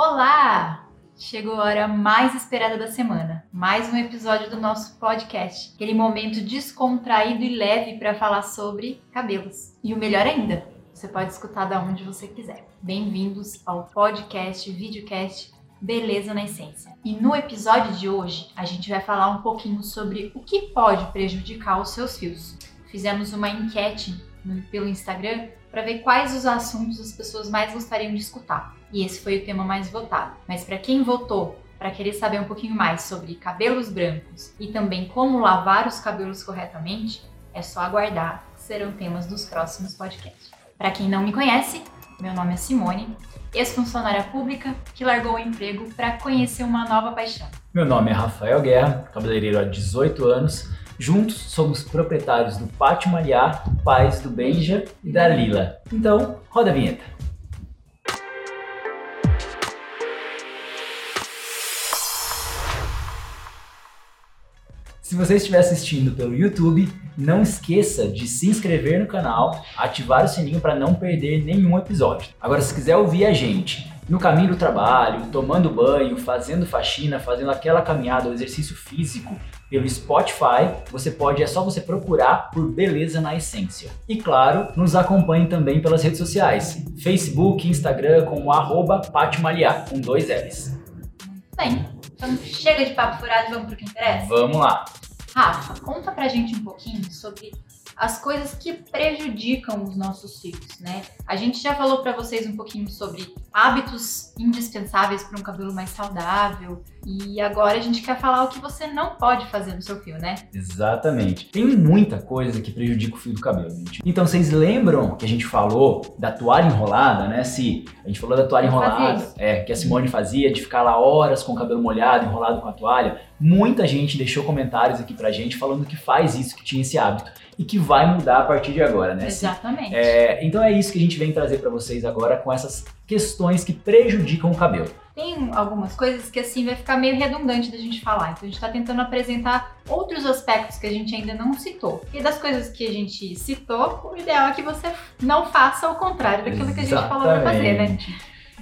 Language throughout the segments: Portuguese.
Olá! Chegou a hora mais esperada da semana, mais um episódio do nosso podcast, aquele momento descontraído e leve para falar sobre cabelos. E o melhor ainda, você pode escutar da onde você quiser. Bem-vindos ao podcast, videocast Beleza na Essência. E no episódio de hoje, a gente vai falar um pouquinho sobre o que pode prejudicar os seus fios. Fizemos uma enquete pelo Instagram para ver quais os assuntos as pessoas mais gostariam de escutar. E esse foi o tema mais votado. Mas para quem votou para querer saber um pouquinho mais sobre cabelos brancos e também como lavar os cabelos corretamente, é só aguardar, serão temas dos próximos podcasts. Para quem não me conhece, meu nome é Simone, ex-funcionária pública que largou o emprego para conhecer uma nova paixão. Meu nome é Rafael Guerra, cabeleireiro há 18 anos. Juntos somos proprietários do Pátio Maliar, pais do Benja e da Lila. Então, roda a vinheta. Se você estiver assistindo pelo YouTube, não esqueça de se inscrever no canal, ativar o sininho para não perder nenhum episódio. Agora, se quiser ouvir a gente no caminho do trabalho, tomando banho, fazendo faxina, fazendo aquela caminhada, o exercício físico pelo Spotify, você pode, é só você procurar por Beleza na Essência. E claro, nos acompanhe também pelas redes sociais, Facebook, Instagram, com arroba com dois L's. Bem, então chega de papo furado e vamos pro que interessa? Vamos lá. Rafa, conta pra gente um pouquinho sobre as coisas que prejudicam os nossos filhos, né? A gente já falou para vocês um pouquinho sobre hábitos indispensáveis para um cabelo mais saudável e agora a gente quer falar o que você não pode fazer no seu fio, né? Exatamente. Tem muita coisa que prejudica o fio do cabelo, gente. Então vocês lembram que a gente falou da toalha enrolada, né? Se a gente falou da toalha enrolada, é, que a Simone fazia de ficar lá horas com o cabelo molhado, enrolado com a toalha. Muita gente deixou comentários aqui pra gente falando que faz isso, que tinha esse hábito e que vai mudar a partir de agora, né? Exatamente. É, então é isso que a gente vem trazer para vocês agora com essas questões que prejudicam o cabelo. Tem algumas coisas que assim vai ficar meio redundante da gente falar, então a gente está tentando apresentar outros aspectos que a gente ainda não citou. E das coisas que a gente citou, o ideal é que você não faça o contrário daquilo Exatamente. que a gente falou para fazer, né?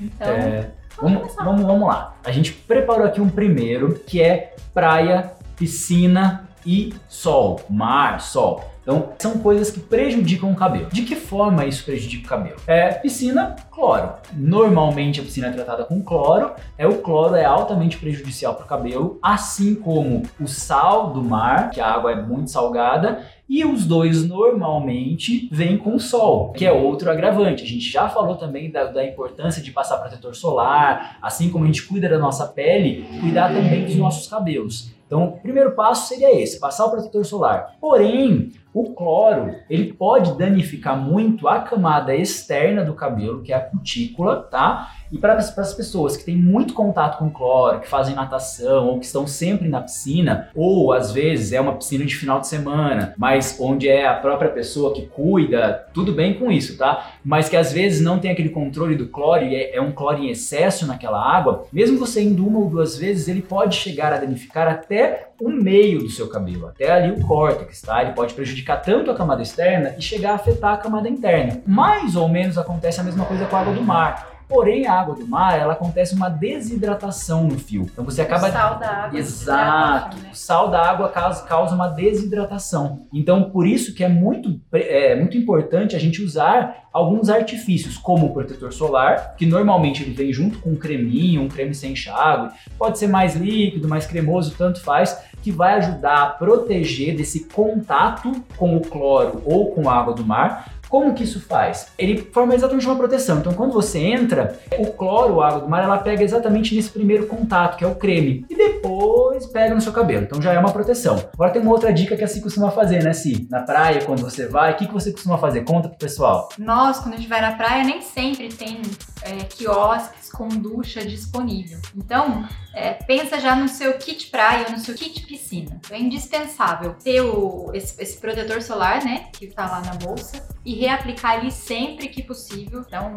Então, é, vamos, vamos, vamos lá. A gente preparou aqui um primeiro que é praia, piscina e sol, mar, sol. Então, são coisas que prejudicam o cabelo. De que forma isso prejudica o cabelo? É piscina, cloro. Normalmente a piscina é tratada com cloro. É o cloro é altamente prejudicial para o cabelo, assim como o sal do mar, que a água é muito salgada, e os dois normalmente vêm com sol, que é outro agravante. A gente já falou também da, da, importância de passar protetor solar, assim como a gente cuida da nossa pele, cuidar também dos nossos cabelos. Então, o primeiro passo seria esse, passar o protetor solar. Porém, o cloro, ele pode danificar muito a camada externa do cabelo, que é a cutícula, tá? E para as pessoas que têm muito contato com cloro, que fazem natação ou que estão sempre na piscina, ou às vezes é uma piscina de final de semana, mas onde é a própria pessoa que cuida, tudo bem com isso, tá? Mas que às vezes não tem aquele controle do cloro e é, é um cloro em excesso naquela água, mesmo você indo uma ou duas vezes, ele pode chegar a danificar até o meio do seu cabelo, até ali o córtex, tá? Ele pode prejudicar tanto a camada externa e chegar a afetar a camada interna. Mais ou menos acontece a mesma coisa com a água do mar. Porém, a água do mar, ela acontece uma desidratação no fio. Então você acaba. O sal da água. Exato. Né? O sal da água causa, causa uma desidratação. Então, por isso que é muito, é muito importante a gente usar alguns artifícios, como o protetor solar, que normalmente ele vem junto com um creminho, um creme sem enxágue. Pode ser mais líquido, mais cremoso, tanto faz, que vai ajudar a proteger desse contato com o cloro ou com a água do mar como que isso faz? Ele forma exatamente uma proteção. Então, quando você entra, o cloro, a água do mar, ela pega exatamente nesse primeiro contato, que é o creme, e depois pega no seu cabelo. Então, já é uma proteção. Agora, tem uma outra dica que a Si costuma fazer, né, Si? Na praia, quando você vai, o que, que você costuma fazer? Conta pro pessoal. Nós, quando a gente vai na praia, nem sempre tem é, quiosques com ducha disponível. Então, é, pensa já no seu kit praia, no seu kit piscina. É indispensável ter o, esse, esse, protetor solar, né, que tá lá na bolsa, e reaplicar ele sempre que possível. Então,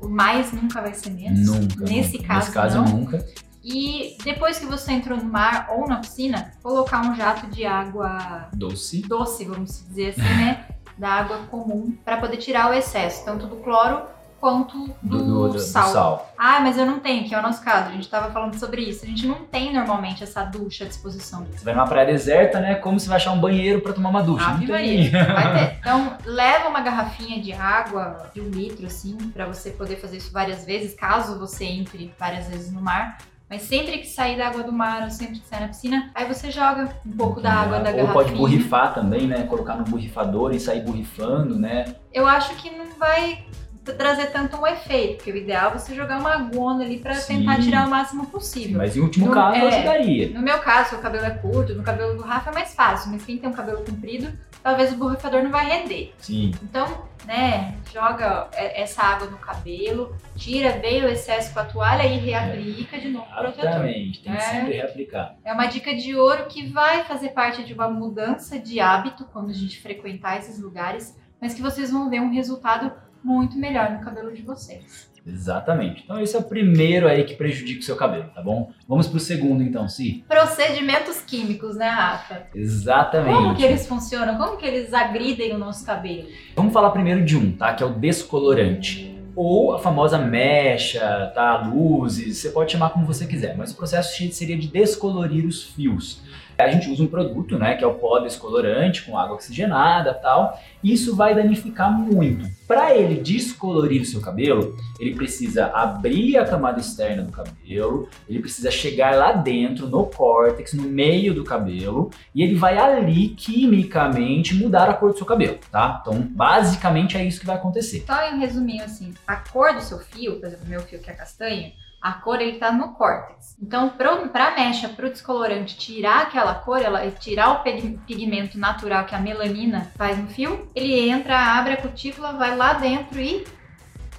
o mais nunca vai ser menos. Nunca. Nesse caso, Nesse caso não. nunca. E depois que você entrou no mar ou na piscina, colocar um jato de água doce, doce, vamos dizer assim, né, da água comum para poder tirar o excesso, tanto do cloro quanto do, Do, do- do sal. sal. Ah, mas eu não tenho, que é o nosso caso. A gente tava falando sobre isso. A gente não tem normalmente essa ducha à disposição. Você vai numa praia deserta, né? Como você vai achar um banheiro pra tomar uma ducha? Ave não tem. Vai ter. Então, leva uma garrafinha de água de um litro, assim, pra você poder fazer isso várias vezes, caso você entre várias vezes no mar. Mas sempre que sair da água do mar ou sempre que sair na piscina, aí você joga um pouco da água da Ou garrafinha. pode borrifar também, né? Colocar no borrifador e sair borrifando, né? Eu acho que não vai trazer tanto um efeito, porque o ideal é você jogar uma agona ali pra Sim. tentar tirar o máximo possível. Mas em último No- caso, eu é. ajudaria. No meu caso, o cabelo é curto, no cabelo do Rafa é mais fácil, mas quem tem um cabelo comprido, talvez o borrifador não vai render. Sim. Então, né, joga é, essa água no cabelo, tira bem o excesso com a toalha e reaplica de novo o protetor. Exatamente. Tem que É. sempre reaplicar. É uma dica de ouro que vai fazer parte de uma mudança de hábito quando a gente frequentar esses lugares, mas que vocês vão ver um resultado muito melhor no cabelo de vocês. Exatamente. Então esse é o primeiro aí que prejudica o seu cabelo, tá bom? Vamos pro segundo então, Si. Procedimentos químicos, né, Rafa? Exatamente. Como que eles funcionam? Como que eles agridem o nosso cabelo? Vamos falar primeiro de um, tá? Que é o descolorante. Ou a famosa mecha, tá? Luzes, você pode chamar como você quiser, mas o processo seria de descolorir os fios. A gente usa um produto, né, que é o pó descolorante com água oxigenada, tal. Isso vai danificar muito. Para ele descolorir o seu cabelo, ele precisa abrir a camada externa do cabelo, ele precisa chegar lá dentro no córtex, no meio do cabelo, e ele vai ali quimicamente mudar a cor do seu cabelo, tá? Então, basicamente é isso que vai acontecer. Só em resuminho assim, a cor do seu fio, por exemplo, o meu fio que é castanho, a cor ele tá no córtex. Então, pro, pra mecha, pro descolorante tirar aquela cor, ela tirar o pig- pigmento natural que a melanina faz no fio, ele entra, abre a cutícula, vai lá dentro e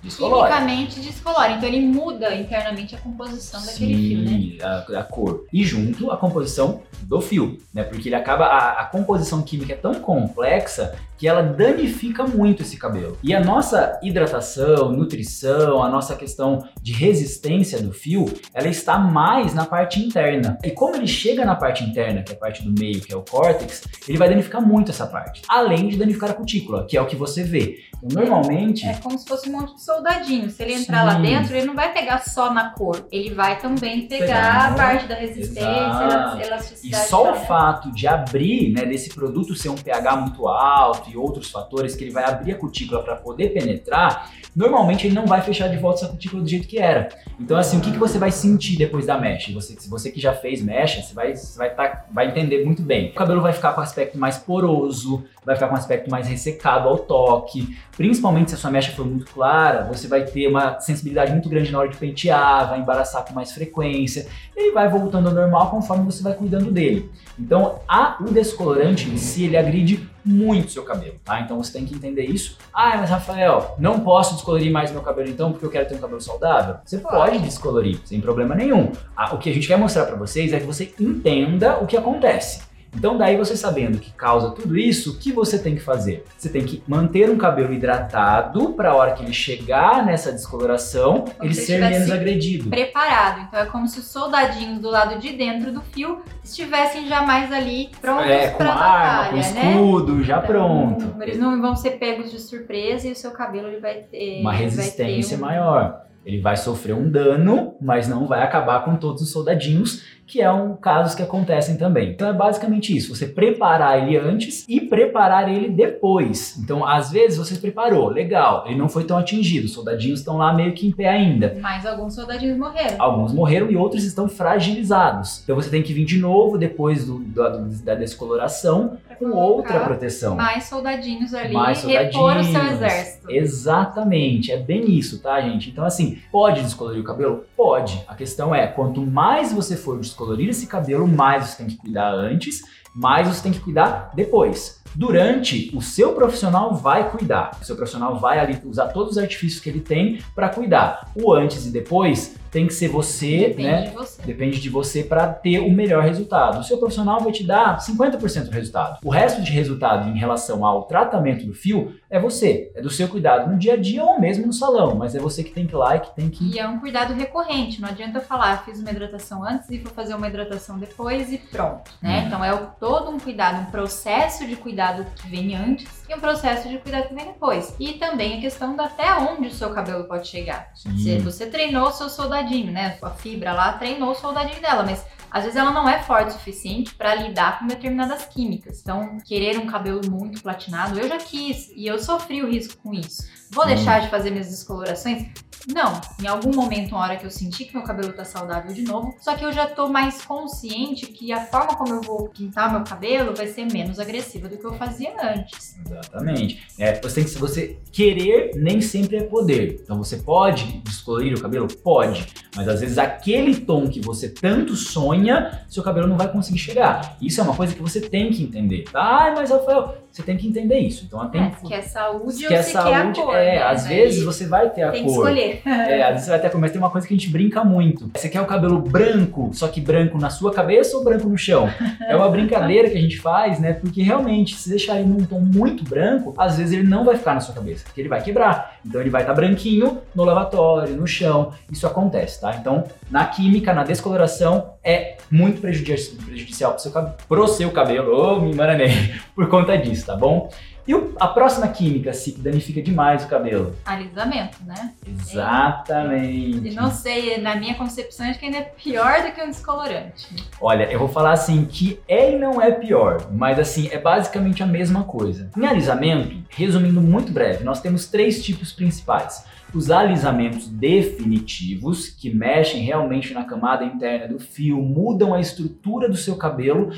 Descolore. quimicamente descolora. Então ele muda internamente a composição daquele fio, né? Sim, a, a cor. E junto a composição do fio, né? Porque ele acaba. A, a composição química é tão complexa que ela danifica muito esse cabelo. E a nossa hidratação, nutrição, a nossa questão de resistência do fio, ela está mais na parte interna. E como ele chega na parte interna, que é a parte do meio, que é o córtex, ele vai danificar muito essa parte. Além de danificar a cutícula, que é o que você vê. Então, normalmente. É como se fosse um monte de soldadinho. Se ele entrar lá Sim. dentro, ele não vai pegar só na cor. Ele vai também pegar Pegar, a parte da resistência, Exato. ela- E elasticidade. só o fato de abrir, né, desse produto ser um pH muito alto e outros fatores que ele vai abrir a cutícula para poder penetrar, normalmente ele não vai fechar de volta essa cutícula do jeito que era. Então, assim, o que, que você vai sentir depois da mecha? Você, se você que já fez mecha, você vai, você vai, tá, vai entender muito bem. O cabelo vai ficar com aspecto mais poroso, vai ficar com aspecto mais ressecado ao toque. Principalmente se a sua mecha for muito clara, você vai ter uma sensibilidade muito grande na hora de pentear, vai embaraçar com mais frequência. E vai voltando ao normal conforme você vai cuidando dele. Então, a, o descolorante em si, ele agride muito seu cabelo, tá? Então você tem que entender isso. Ah, mas Rafael, não posso descolorir mais meu cabelo então porque eu quero ter um cabelo saudável? Você pode descolorir, sem problema nenhum. Ah, o que a gente quer mostrar pra vocês é que você entenda o que acontece. Então, daí você sabendo que causa tudo isso, o que você tem que fazer? Você tem que manter um cabelo hidratado para a hora que ele chegar nessa descoloração, ele se ser menos agredido. Preparado. Então é como se os soldadinhos do lado de dentro do fio estivessem já mais ali prontos É, com pra arma, com batalha, né? escudo, já Então, pronto. Eles não vão ser pegos de surpresa e o seu cabelo ele vai ter Uma vai ter resistência um- maior. Ele vai sofrer um dano, mas não vai acabar com todos os soldadinhos, que é um casos que acontecem também. Então é basicamente isso, você preparar ele antes e preparar ele depois. Então, às vezes você preparou, legal, ele não foi tão atingido, os soldadinhos estão lá meio que em pé ainda. Mas alguns soldadinhos morreram. Alguns morreram e outros estão fragilizados. Então você tem que vir de novo depois do- da, da descoloração com outra proteção. Mais soldadinhos ali Mais e repor o seu soldadinhos. exército. Exatamente, é bem isso, tá, gente? Então, assim, pode descolorir o cabelo? Pode. A questão é, quanto mais você for descolorir esse cabelo, mais você tem que cuidar antes, mais você tem que cuidar depois. Durante, o seu profissional vai cuidar. O seu profissional vai ali usar todos os artifícios que ele tem para cuidar. O antes e depois tem que ser você, Depende né? de você. Depende de você para ter o melhor resultado. O seu profissional vai te dar 50% do resultado. O resto de resultado em relação ao tratamento do fio é você, é do seu cuidado no dia a dia ou mesmo no salão, mas é você que tem que ir lá e que tem que E é um cuidado recorrente, não adianta falar, "Ah, fiz uma hidratação antes e vou fazer uma hidratação depois e pronto, né? Uhum. Então é o- todo um cuidado, um processo de cuidado que vem antes e um processo de cuidado que vem depois. E também a questão da até onde o seu cabelo pode chegar. Se você treinou o seu soldadinho, né? A fibra lá treinou o soldadinho dela, mas às vezes ela não é forte o suficiente para lidar com determinadas químicas. Então, querer um cabelo muito platinado, eu já quis e eu sofri o risco com isso. Vou Sim. deixar de fazer minhas descolorações? Não, em algum momento, uma hora que eu senti que meu cabelo tá saudável de novo, só que eu já tô mais consciente que a forma como eu vou pintar meu cabelo vai ser menos agressiva do que eu fazia antes. Exatamente. É, você tem que, se você querer, nem sempre é poder. Então você pode descolorir o cabelo? Pode. Mas às vezes aquele tom que você tanto sonha, seu cabelo não vai conseguir chegar. Isso é uma coisa que você tem que entender. Ah, mas Rafael, você tem que entender isso. Então tem É, se quer saúde se ou quer se saúde, quer a cor. É, né? às Aí vezes você vai ter a tem que cor. escolher. É, às vezes você vai ter a cor, mas tem uma coisa que a gente brinca muito. Você quer o cabelo branco, só que branco na sua cabeça ou branco no chão? É uma brincadeira que a gente faz, né? Porque realmente, se deixar ele num tom muito branco, às vezes ele não vai ficar na sua cabeça, porque ele vai quebrar. Então ele vai estar branquinho no lavatório, no chão. Isso acontece, tá? Então, na química, na descoloração, é muito prejudici- prejudicial pro seu, pro seu cabelo. Ô, me enganei por conta disso, tá bom? E a próxima química, se que danifica demais o cabelo? Alisamento, né? Exatamente. E não sei, na minha concepção, acho que ainda é pior do que um descolorante. Olha, eu vou falar assim que é e não é pior, mas assim, é basicamente a mesma coisa. Em alisamento, resumindo muito breve, nós temos três tipos principais. Os alisamentos definitivos, que mexem realmente na camada interna do fio, mudam a estrutura do seu cabelo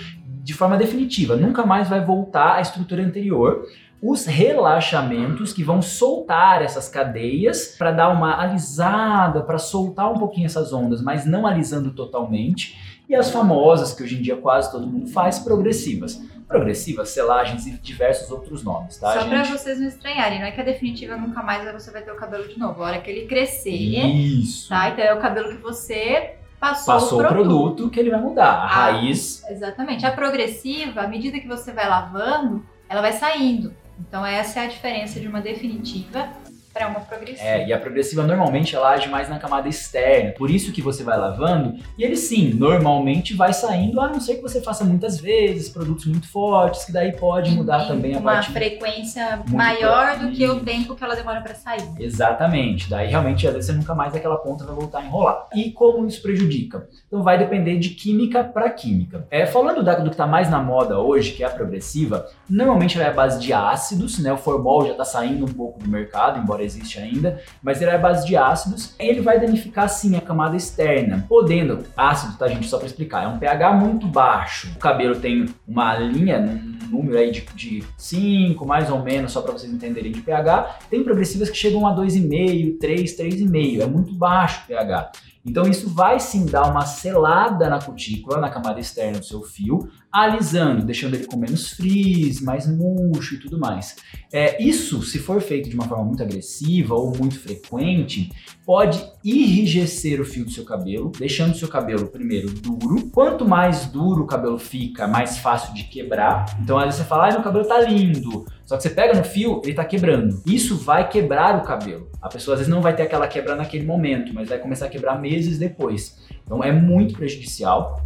de forma definitiva, nunca mais vai voltar à estrutura anterior. Os relaxamentos que vão soltar essas cadeias para dar uma alisada, para soltar um pouquinho essas ondas, mas não alisando totalmente. E as famosas, que hoje em dia quase todo mundo faz, progressivas. Progressivas, selagens e diversos outros nomes, tá, Só gente? pra vocês não estranharem, não é que a definitiva nunca mais você vai ter o cabelo de novo. A hora que ele crescer, Isso. tá? Então é o cabelo que você passou, Passou o produto que ele vai mudar. A Ah. raiz Exatamente. A progressiva, à medida que você vai lavando, ela vai saindo. Então essa é a diferença de uma definitiva para uma progressiva. É, e a progressiva normalmente ela age mais na camada externa. Por isso que você vai lavando e ele sim, normalmente vai saindo, a não ser que você faça muitas vezes, produtos muito fortes, que daí pode mudar Em também a uma parte. frequência Muito maior do que o tempo que ela demora para sair. Exatamente. Daí realmente às vezes você nunca mais aquela ponta vai voltar a enrolar. E como isso prejudica? Então vai depender de química para química. É, falando da, do que está mais na moda hoje, que é a progressiva, normalmente ela é a base de ácidos, né? O formol já está saindo um pouco do mercado, embora existe ainda, mas ele é base de ácidos. E ele vai danificar sim a camada externa, podendo ácido, tá gente, só para explicar, é um pH muito baixo. O cabelo tem uma linha, um número aí de, de 5, mais ou menos, só para vocês entenderem de pH. Tem progressivas que chegam a 2,5, 3, 3,5. É muito baixo o pH. Então isso vai sim dar uma selada na cutícula, na camada externa do seu fio, alisando, deixando ele com menos frizz, mais murcho e tudo mais. É, isso, se for feito de uma forma muito agressiva ou muito frequente, pode enrijecer o fio do seu cabelo, deixando o seu cabelo primeiro duro. Quanto mais duro o cabelo fica, mais fácil de quebrar. Então vezes você fala, ah, meu cabelo tá lindo. Só que você pega no fio, ele tá quebrando. Isso vai quebrar o cabelo. A pessoa às vezes não vai ter aquela quebra naquele momento, mas vai começar a quebrar meses depois. Então é muito prejudicial.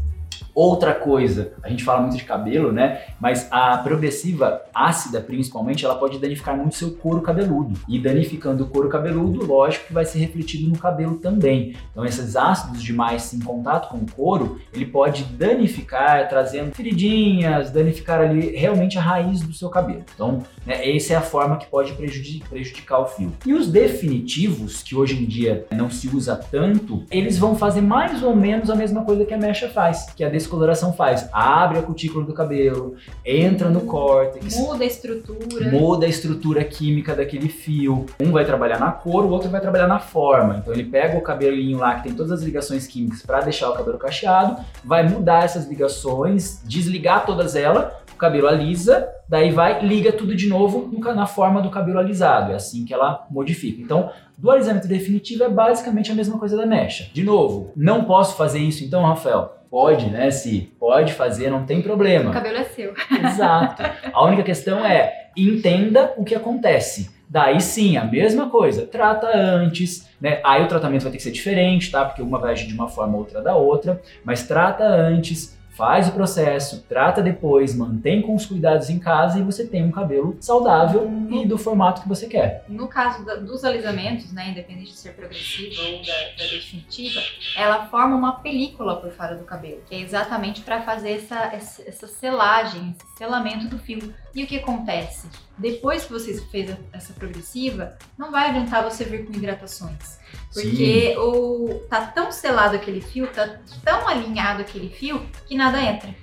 Outra coisa, a gente fala muito de cabelo, né? Mas a progressiva ácida, principalmente, ela pode danificar muito seu couro cabeludo. E danificando o couro cabeludo, lógico que vai ser refletido no cabelo também. Então, esses ácidos demais em contato com o couro, ele pode danificar, trazendo feridinhas, danificar ali realmente a raiz do seu cabelo. Então, né, essa é a forma que pode prejudi- prejudicar o fio. E os definitivos, que hoje em dia não se usa tanto, eles vão fazer mais ou menos a mesma coisa que a mecha faz, que é a descoloração faz? Abre a cutícula do cabelo, entra no córtex, Muda a estrutura. muda a estrutura química daquele fio. Um vai trabalhar na cor, o outro vai trabalhar na forma. Então ele pega o cabelinho lá que tem todas as ligações químicas para deixar o cabelo cacheado, vai mudar essas ligações, desligar todas elas, o cabelo alisa, daí vai liga tudo de novo na forma do cabelo alisado. É assim que ela modifica. Então, do alisamento definitivo é basicamente a mesma coisa da mecha. De novo, não posso fazer isso então, Rafael? Pode, né, Si? Pode fazer, não tem problema. O cabelo é seu. Exato. A única questão é entenda o que acontece. Daí sim, a mesma coisa, trata antes, né? Aí o tratamento vai ter que ser diferente, tá? Porque uma vai agir de uma forma, outra da outra, mas trata antes, faz o processo, trata depois, mantém com os cuidados em casa e você tem um cabelo saudável e do formato que você quer. No caso da- dos alisamentos, né, independente de ser progressiva ou da, da definitiva, ela forma uma película por fora do cabelo, que é exatamente para fazer essa, essa, essa selagem, esse selamento do fio. E o que acontece? Depois que você fez a- essa progressiva, não vai adiantar você vir com hidratações. Porque o, tá tão selado aquele fio, tá tão alinhado aquele fio, que nada entra.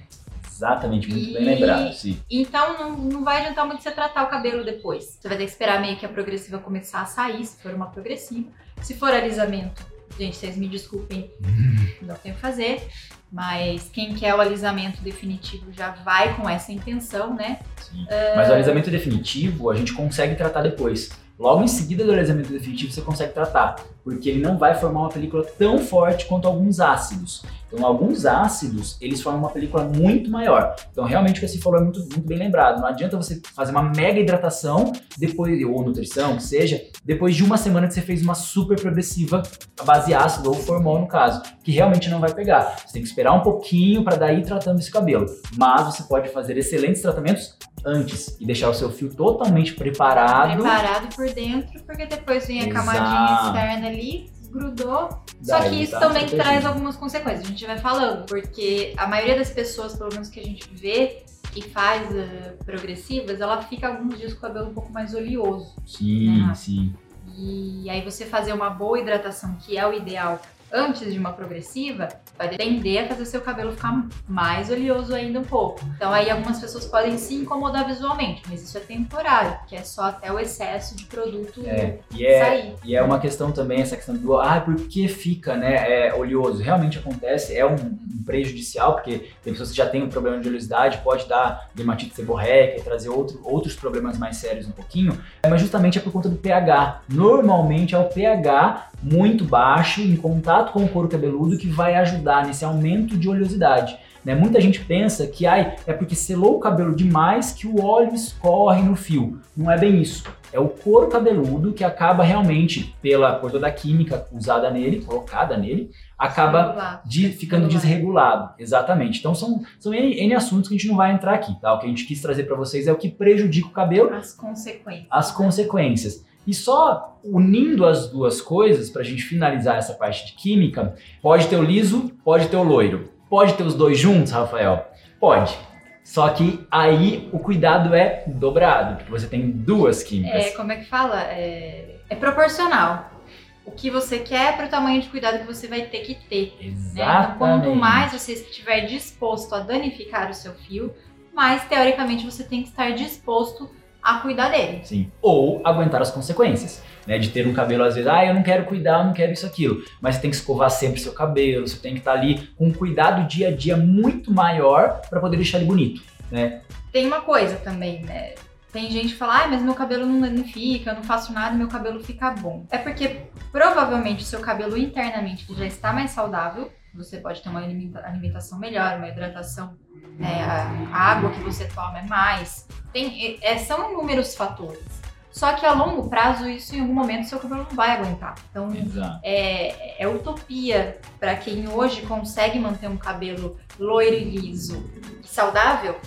Exatamente, muito bem E- lembrado, sim. Então não, não vai adiantar muito você tratar o cabelo depois. Você vai ter que esperar meio que a progressiva começar a sair, se for uma progressiva. Se for alisamento, gente, vocês me desculpem, não tem o que fazer. Mas quem quer o alisamento definitivo já vai com essa intenção, né? Sim. Mas o alisamento definitivo a gente consegue tratar depois. Logo em seguida do alisamento definitivo você consegue tratar, porque ele não vai formar uma película tão forte quanto alguns ácidos. Então, alguns ácidos, eles formam uma película muito maior. Então, realmente o que você falou é muito, muito bem lembrado. Não adianta você fazer uma mega hidratação depois ou nutrição, que seja, depois de uma semana que você fez uma super progressiva a base ácido ou formol no caso, que realmente não vai pegar. Você tem que esperar um pouquinho para daí ir tratando esse cabelo. Mas você pode fazer excelentes tratamentos antes e deixar o seu fio totalmente preparado. Preparado por dentro, porque depois vem a Exato. camadinha externa ali, grudou. Só que isso tá também traz algumas consequências. A gente vai falando, porque a maioria das pessoas, pelo menos que a gente vê, que faz eh, progressivas, ela fica alguns dias com o cabelo um pouco mais oleoso. Sim, Ah. sim. E aí você fazer uma boa hidratação, que é o ideal, antes de uma progressiva, vai depender a fazer o seu cabelo ficar mais oleoso ainda um pouco. Então aí algumas pessoas podem se incomodar visualmente, mas isso é temporário, que é só até o excesso de produto É, e é, sair. E é uma questão também, essa questão do, ah, por que fica, né, é, oleoso? Realmente acontece, é um, um prejudicial, porque tem pessoas que já têm um problema de oleosidade, pode dar dermatite seborreica e trazer outro, outros problemas mais sérios um pouquinho, mas justamente é por conta do pH. Normalmente é o pH muito baixo, em contato com o couro cabeludo, que vai ajudar nesse aumento de oleosidade. Né? Muita gente pensa que ai, é porque selou o cabelo demais que o óleo escorre no fio. Não é bem isso. É o couro cabeludo que acaba realmente, pela por toda a química usada nele, colocada nele, acaba de, ficando desregulado. Exatamente. Então são, são N, N assuntos que a gente não vai entrar aqui, tá? O que a gente quis trazer para vocês é o que prejudica o cabelo, As consequências. as consequências. E só unindo as duas coisas, para a gente finalizar essa parte de química, pode ter o liso, pode ter o loiro. Pode ter os dois juntos, Rafael? Pode. Só que aí o cuidado é dobrado, porque você tem duas químicas. É, como é que fala? É, é proporcional. O que você quer para o tamanho de cuidado que você vai ter que ter. Né? Então, Exatamente. quanto mais você estiver disposto a danificar o seu fio, mais teoricamente você tem que estar disposto a cuidar dele. Sim. Ou aguentar as consequências, né? De ter um cabelo, às vezes, ah, eu não quero cuidar, eu não quero isso, aquilo. Mas você tem que escovar sempre seu cabelo, você tem que estar ali com um cuidado dia a dia muito maior para poder deixar ele bonito, né? Tem uma coisa também, né? Tem gente que fala, ah, mas meu cabelo não danifica, eu não faço nada, meu cabelo fica bom. É porque provavelmente o seu cabelo internamente já está mais saudável, você pode ter uma alimenta- alimentação melhor, uma hidratação, é, a água que você toma é mais. Tem, é, são inúmeros fatores. Só que a longo prazo, isso em algum momento seu cabelo não vai aguentar. Então, Exato. é, é utopia para quem hoje consegue manter um cabelo loiro e liso e saudável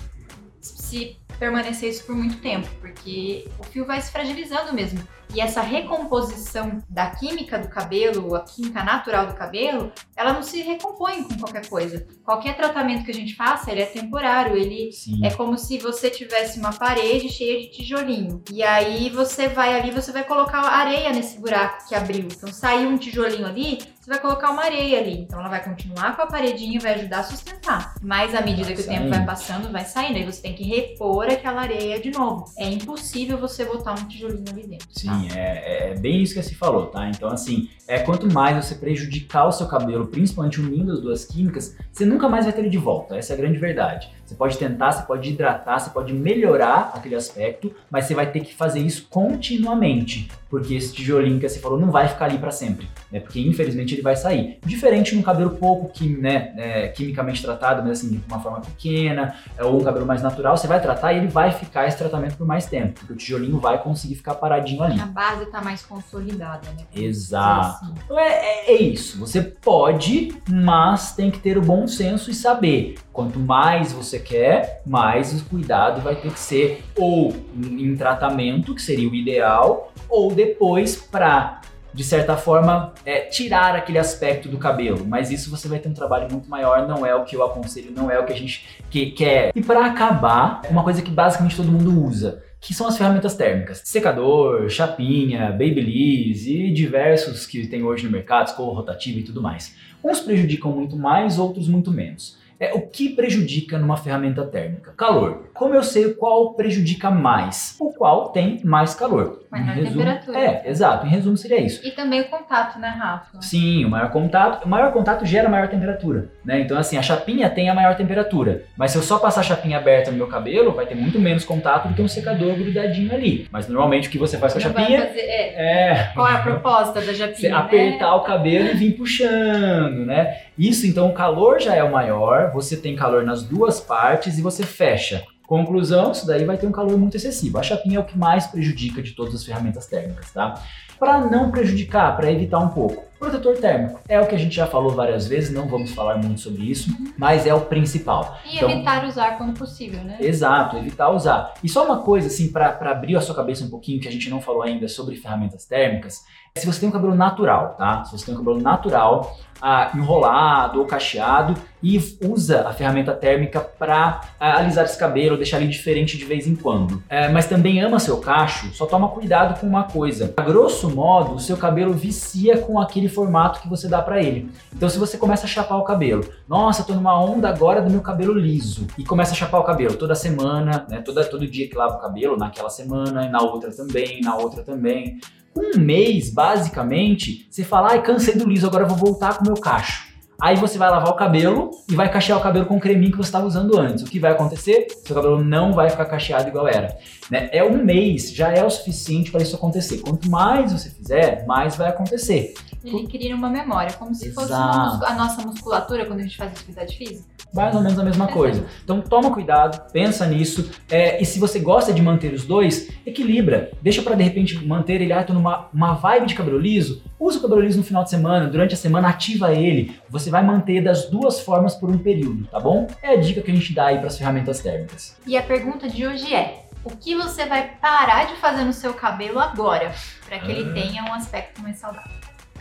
se permanecer isso por muito tempo, porque o fio vai se fragilizando mesmo. E essa recomposição da química do cabelo, a química natural do cabelo, ela não se recompõe com qualquer coisa. Qualquer tratamento que a gente faça, ele é temporário, ele Sim. é como se você tivesse uma parede cheia de tijolinho. E aí você vai ali, você vai colocar areia nesse buraco que abriu. Então saiu um tijolinho ali, você vai colocar uma areia ali. Então ela vai continuar com a paredinha e vai ajudar a sustentar. Mas à medida que o tempo vai passando, vai saindo. Aí você tem que repor aquela areia de novo. É impossível você botar um tijolinho ali dentro. tá? Sim, é, é bem isso que se falou, tá? Então, assim, é quanto mais você prejudicar o seu cabelo, principalmente unindo as duas químicas, você nunca mais vai ter ele de volta. Essa é a grande verdade. Você pode tentar, você pode hidratar, você pode melhorar aquele aspecto, mas você vai ter que fazer isso continuamente, porque esse tijolinho que você falou não vai ficar ali para sempre, né? Porque infelizmente ele vai sair. Diferente no cabelo pouco quim, né, é, quimicamente tratado, mas assim, de uma forma pequena, é, ou um cabelo mais natural, você vai tratar e ele vai ficar esse tratamento por mais tempo, porque o tijolinho vai conseguir ficar paradinho ali. A base tá mais consolidada, né? Exato. Assim. Então é, é- é isso. Você pode, mas tem que ter o bom senso e saber. Quanto mais você quer, mais o cuidado vai ter que ser ou em tratamento, que seria o ideal, ou depois para de certa forma, é, tirar aquele aspecto do cabelo. Mas isso você vai ter um trabalho muito maior, não é o que eu aconselho, não é o que a gente que- quer. E para acabar, uma coisa que basicamente todo mundo usa, que são as ferramentas térmicas. Secador, chapinha, babyliss e diversos que tem hoje no mercado, escova rotativa e tudo mais. Uns prejudicam muito mais, outros muito menos. É, o que prejudica numa ferramenta térmica? Calor. Como eu sei qual prejudica mais? O qual tem mais calor. Resumo- temperatura. É, exato. Em resumo seria isso. E também o contato, né, Rafa? Sim, o maior contato, o maior contato gera maior temperatura, né? Então assim, a chapinha tem a maior temperatura, mas se eu só passar a chapinha aberta no meu cabelo, vai ter muito menos contato do que um secador grudadinho ali. Mas normalmente o que você faz com a Não chapinha fazer- é, é Qual é a proposta da você japinha? apertar o cabelo e vir puxando, né? Isso então o calor já é o maior, você tem calor nas duas partes e você fecha. Conclusão, isso daí vai ter um calor muito excessivo. A chapinha é o que mais prejudica de todas as ferramentas térmicas, tá? Para não prejudicar, para evitar um pouco, protetor térmico é o que a gente já falou várias vezes, não vamos falar muito sobre isso, mas é o principal. E Então- evitar usar quando possível, né? Exato, evitar usar. E só uma coisa, assim, para abrir a sua cabeça um pouquinho, que a gente não falou ainda sobre ferramentas térmicas, se você tem um cabelo natural, tá? Se você tem um cabelo natural, ah, enrolado ou cacheado, e usa a ferramenta térmica para alisar esse cabelo, deixar ele diferente de vez em quando. É, mas também ama seu cacho, só toma cuidado com uma coisa. A grosso modo, o seu cabelo vicia com aquele formato que você dá para ele. Então, se você começa a chapar o cabelo, nossa, tô numa onda agora do meu cabelo liso, e começa a chapar o cabelo toda semana, né? Toda, todo dia que lava o cabelo, naquela semana, na outra também, na outra também. Um mês, basicamente, você fala, ai, cansei do liso, agora vou voltar com o meu cacho. Aí você vai lavar o cabelo e vai cachear o cabelo com o creminho que você estava usando antes. O que vai acontecer? Seu cabelo não vai ficar cacheado igual era. Né? É um mês, já é o suficiente para isso acontecer. Quanto mais você fizer, mais vai acontecer. Ele cria uma memória, como se fosse Exato. uma muscu- a nossa musculatura quando a gente faz atividade física. Mais ou menos a mesma coisa. Então toma cuidado, pensa nisso. é, e se você gosta de manter os dois, equilibra. Deixa pra de repente manter ele, ah, tô numa uma vibe de cabelo liso. Usa o cabelo liso no final de semana, durante a semana ativa ele. Você vai manter das duas formas por um período, tá bom? É a dica que a gente dá aí pras ferramentas térmicas. E a pergunta de hoje é: o que você vai parar de fazer no seu cabelo agora para que ele Ah. tenha um aspecto mais saudável?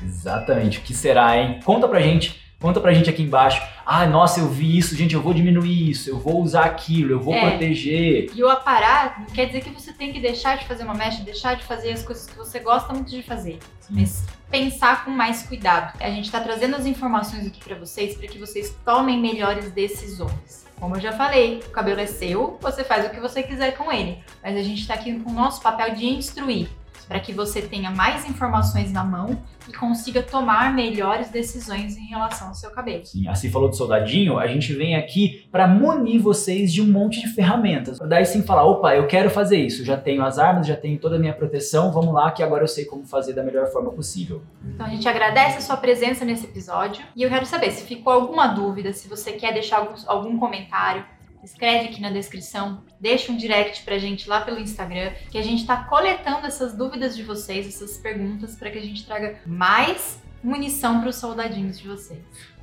Exatamente. O que será, hein? Conta pra gente. Conta pra gente aqui embaixo. Ah, nossa, eu vi isso, gente, eu vou diminuir isso, eu vou usar aquilo, eu vou É. proteger. E o aparar não quer dizer que você tem que deixar de fazer uma mecha, deixar de fazer as coisas que você gosta muito de fazer. Mas pensar com mais cuidado. A gente está trazendo as informações aqui para vocês para que vocês tomem melhores decisões. Como eu já falei, o cabelo é seu, você faz o que você quiser com ele. Mas a gente está aqui com o nosso papel de instruir, para que você tenha mais informações na mão e consiga tomar melhores decisões em relação ao seu cabelo. Sim, assim falou do soldadinho, a gente vem aqui para munir vocês de um monte de ferramentas. Daí sim falar, opa, eu quero fazer isso, já tenho as armas, já tenho toda a minha proteção, vamos lá que agora eu sei como fazer da melhor forma possível. Então a gente agradece a sua presença nesse episódio e eu quero saber se ficou alguma dúvida, se você quer deixar algum, algum comentário, escreve aqui na descrição, deixa um direct pra gente lá pelo Instagram, que a gente tá coletando essas dúvidas de vocês, essas perguntas, para que a gente traga mais munição para os soldadinhos de vocês.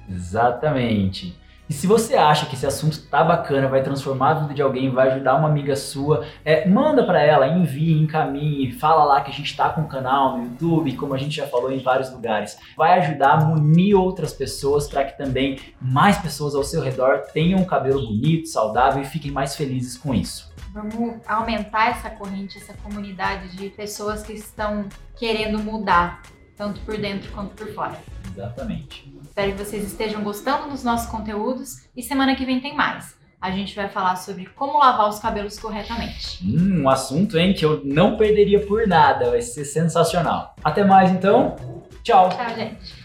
Exatamente. E se você acha que esse assunto tá bacana, vai transformar a vida de alguém, vai ajudar uma amiga sua, é, manda para ela, envie, encaminhe, fala lá que a gente tá com um canal no YouTube, como a gente já falou em vários lugares. Vai ajudar a munir outras pessoas para que também mais pessoas ao seu redor tenham um cabelo bonito, saudável e fiquem mais felizes com isso. Vamos aumentar essa corrente, essa comunidade de pessoas que estão querendo mudar, tanto por dentro quanto por fora. Exatamente. Espero que vocês estejam gostando dos nossos conteúdos e semana que vem tem mais. A gente vai falar sobre como lavar os cabelos corretamente. Hum, um assunto, hein, que eu não perderia por nada. Vai ser sensacional. Até mais, então. Tchau. Tchau, gente.